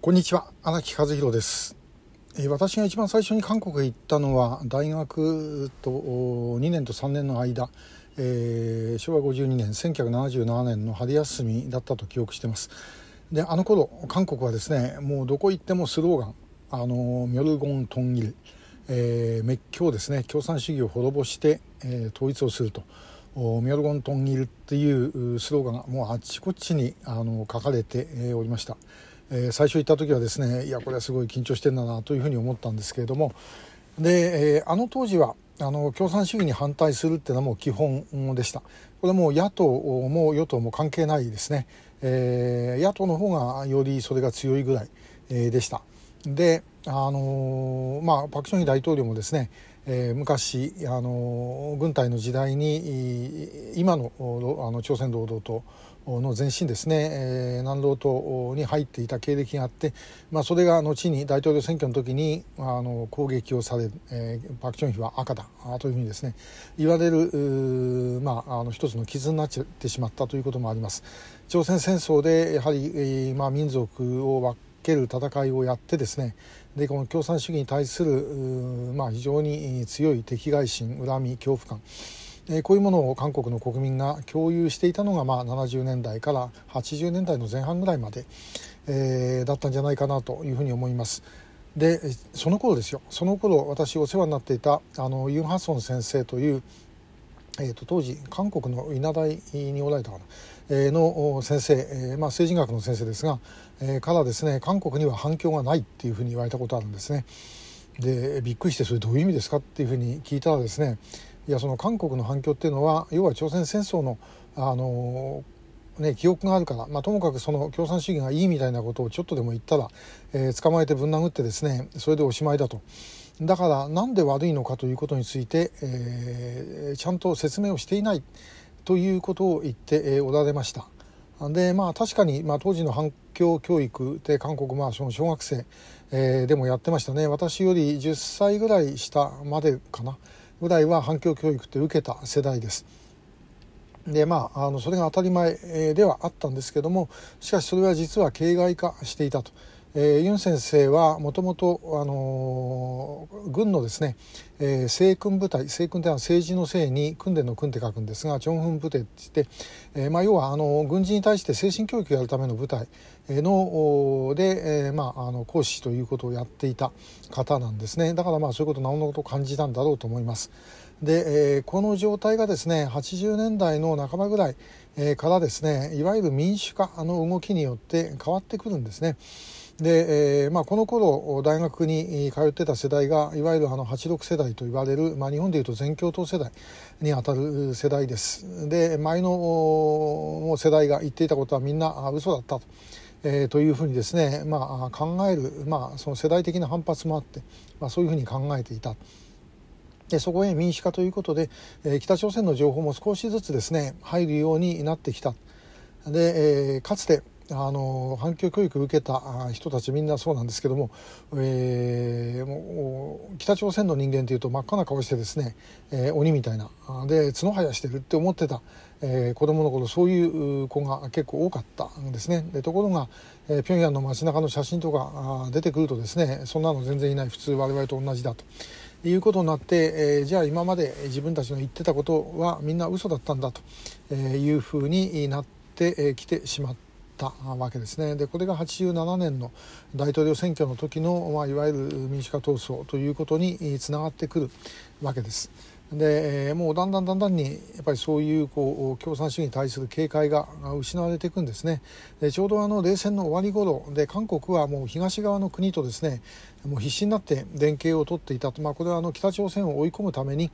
こんにちは荒木和弘です。私が一番最初に韓国へ行ったのは大学と2年と3年の間、えー、昭和52年1977年の春休みだったと記憶してます。であの頃韓国はですねもうどこ行ってもスローガンあのミョルゴン・トンギル、えー、滅教ですね共産主義を滅ぼして、えー、統一をすると。ミョルゴン・トンギルっていうスローガンがもうあっちこっちにあの書かれておりました。えー、最初行った時はですねいやこれはすごい緊張してんだなというふうに思ったんですけれどもで、えー、あの当時はあの共産主義に反対するっていうのはもう基本でした。これはもう野党も与党も関係ないですね、えー、野党の方がよりそれが強いぐらい、えー、でした。であのー、まあパク・チョンヒ大統領もですね、えー、昔、あのー、軍隊の時代に今のあの朝鮮労働党の前身ですね、えー、南労党に入っていた経歴があって、まあ、それが後に大統領選挙の時にあの攻撃をされる、えー、パク・チョンヒは赤だというふうにですね言われる、まあ、あの一つの傷になってしまったということもあります。朝鮮戦争でやはり、えーまあ、民族を分ける戦いをやってですねでこの共産主義に対する、まあ、非常に強い敵外心恨み恐怖感えこういうものを韓国の国民が共有していたのが、まあ、70年代から80年代の前半ぐらいまで、え、だったんじゃないかなというふうに思います。でその頃ですよその頃私お世話になっていたあのユン・ハソン先生という、えーと、当時韓国の稲大におられたかな、えー、の先生、えー、まあ、政治学の先生ですが、えー、からですね韓国には反響がないっていうふうに言われたことあるんですね。でびっくりしてそれどういう意味ですかっていうふうに聞いたらですねいやその韓国の反響っていうのは要は朝鮮戦争のあのね、記憶があるから、まあ、ともかくその共産主義がいいみたいなことをちょっとでも言ったら、えー、捕まえてぶん殴ってですねそれでおしまいだと。だからなんで悪いのかということについて、えー、ちゃんと説明をしていないということを言っておられました。でまあ確かに、まあ、当時の反響教育で韓国まあその小学生、えー、でもやってましたね。私より10歳ぐらい下までかな。ぐらいは反響教育って受けた世代です。でまあ、あのそれが当たり前ではあったんですけどもしかしそれは実は形骸化していたと。えー、ユン先生はもともと、あの、軍のですね、えー、政訓部隊政訓というのは政治のせいに訓練の訓って書くんですがチョンフン部隊って言って、えーまあ、要はあの軍人に対して精神教育をやるための部隊ので、えーまあ、あの講師ということをやっていた方なんですねだからまあそういうことなおのこと感じたんだろうと思います。で、えー、この状態がですね80年代の半ばぐらい、えー、からですねいわゆる民主化の動きによって変わってくるんですね。で、えーまあ、この頃大学に通ってた世代がいわゆるあの86世代と言われる、まあ、日本でいうと全共闘世代にあたる世代ですで前の世代が言っていたことはみんな嘘だったと。えー、というふうにですね、まあ、考える、まあ、その世代的な反発もあって、まあ、そういうふうに考えていた。でそこへ民主化ということで、えー、北朝鮮の情報も少しずつですね入るようになってきた。で、えー、かつてあの反響教育を受けた人たちみんなそうなんですけども,、えー、もう北朝鮮の人間というと真っ赤な顔してですね、えー、鬼みたいなで角生やしてるって思ってた、えー、子供の頃そういう子が結構多かったんですねでところが、えー、平壌の街中の写真とか出てくるとですねそんなの全然いない普通我々と同じだと。いうことになって、えー、じゃあ今まで自分たちの言ってたことはみんな嘘だったんだというふうになってきてしまったったわけですね。でこれが87年の大統領選挙の時の、まあ、いわゆる民主化闘争ということにつながってくるわけです。でもうだんだんだんだんにやっぱりそういうこう共産主義に対する警戒が失われていくんですね。でちょうどあの冷戦の終わり頃で韓国はもう東側の国とですねもう必死になって連携を取っていたと、まあ、これはあの北朝鮮を追い込むために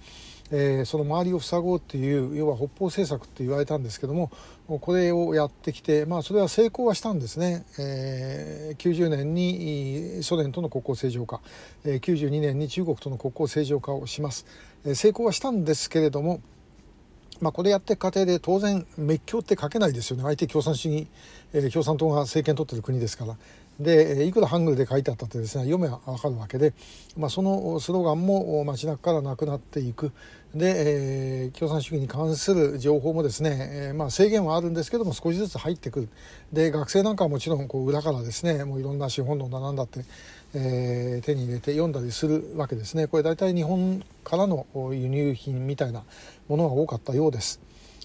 えー、その周りを塞ごうっていう要は北方政策って言われたんですけどもこれをやってきて、まあ、それは成功はしたんですね、えー、90年にソ連との国交正常化、92年に中国との国交正常化をします、えー、成功はしたんですけれどもまあ、これやっていく過程で当然滅教って書けないですよね。相手共産主義、えー、共産党が政権取ってる国ですから、でいくらハングルで書いてあったってですね読めば分かるわけで、まあ、そのスローガンも街中からなくなっていく。で、えー、共産主義に関する情報もですね、えー、まあ、制限はあるんですけども少しずつ入ってくる。で学生なんかはもちろんこう裏からですねもういろんな資本論だなんだって、えー、手に入れて読んだりするわけですね。これ大体日本からの輸入品みたいなものが多かったようです。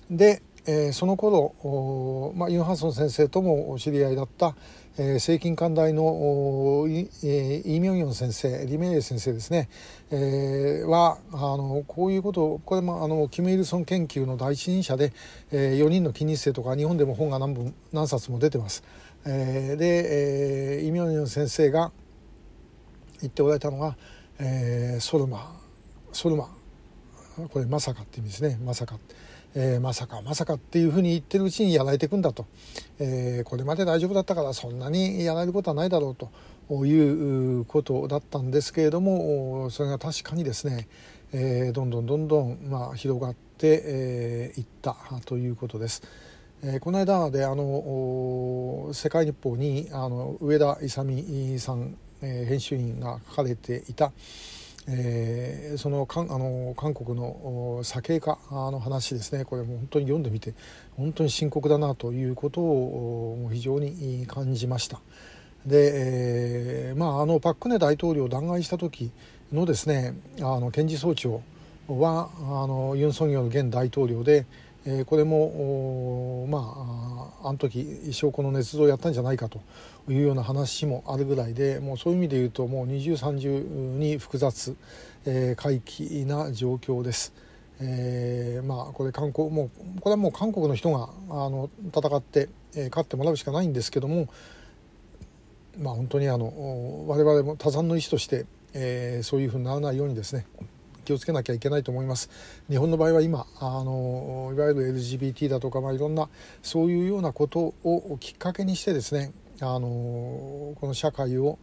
でえー、その頃、まあ、ユン・ハンソン先生ともお知り合いだった、えー、聖寛大のイ・えー、イミョンヨン先生リメイエ先生ですね、えー、はあのこういうことをこれもあのキム・イルソン研究の第一人者で、えー、4人の金日成とか日本でも本が何本何冊も出てます。えー、で、えー、イ・ミョンヨン先生が言っておられたのが、えー、ソルマソルマこれまさかって意味ですねまさか。えー、まさかまさかっていうふうに言ってるうちにやられていくんだと、えー、これまで大丈夫だったからそんなにやられることはないだろうということだったんですけれどもそれが確かにですね、えー、どんどんどんどん、まあ、広がってえ、いったということです。え、この間であの世界日報にあの上田勇さん、え、編集員が書かれていた、えー、そのかあの韓国の左傾化の話ですねこれも本当に読んでみて本当に深刻だなということを非常に感じました。で、えー、まああのパク・クネ大統領を弾劾した時のですねあの検事総長はあのユン・ソンニョル現大統領で、え、これもまああの時証拠の捏造をやったんじゃないかというような話もあるぐらいでもうそういう意味で言うともう二重三重に複雑、えー、回帰な状況です。えー、まあこれ韓国もうこれはもう韓国の人があの戦って、えー、勝ってもらうしかないんですけどもまあ本当にあの我々も多山の意思として、えー、そういうふうにならないようにですね気をつけなきゃいけないと思います。日本の場合は今あのいわゆる LGBT だとか、まあ、いろんなそういうようなことをきっかけにしてですねあのこの社会を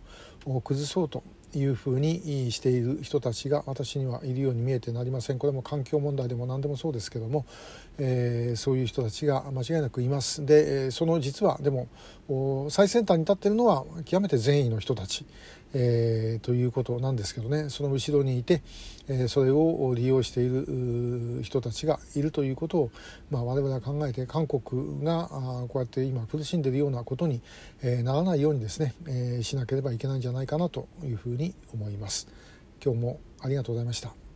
崩そうというふうにしている人たちが私にはいるように見えてなりません。これも環境問題でも何でもそうですけども、えー、そういう人たちが間違いなくいます。でその実はでも最先端に立っているのは極めて善意の人たち。えー、ということなんですけどねその後ろにいて、えー、それを利用している人たちがいるということを、まあ、我々は考えて韓国がこうやって今苦しんでいるようなことに、えー、ならないようにですね、え、しなければいけないんじゃないかなというふうに思います。今日もありがとうございました。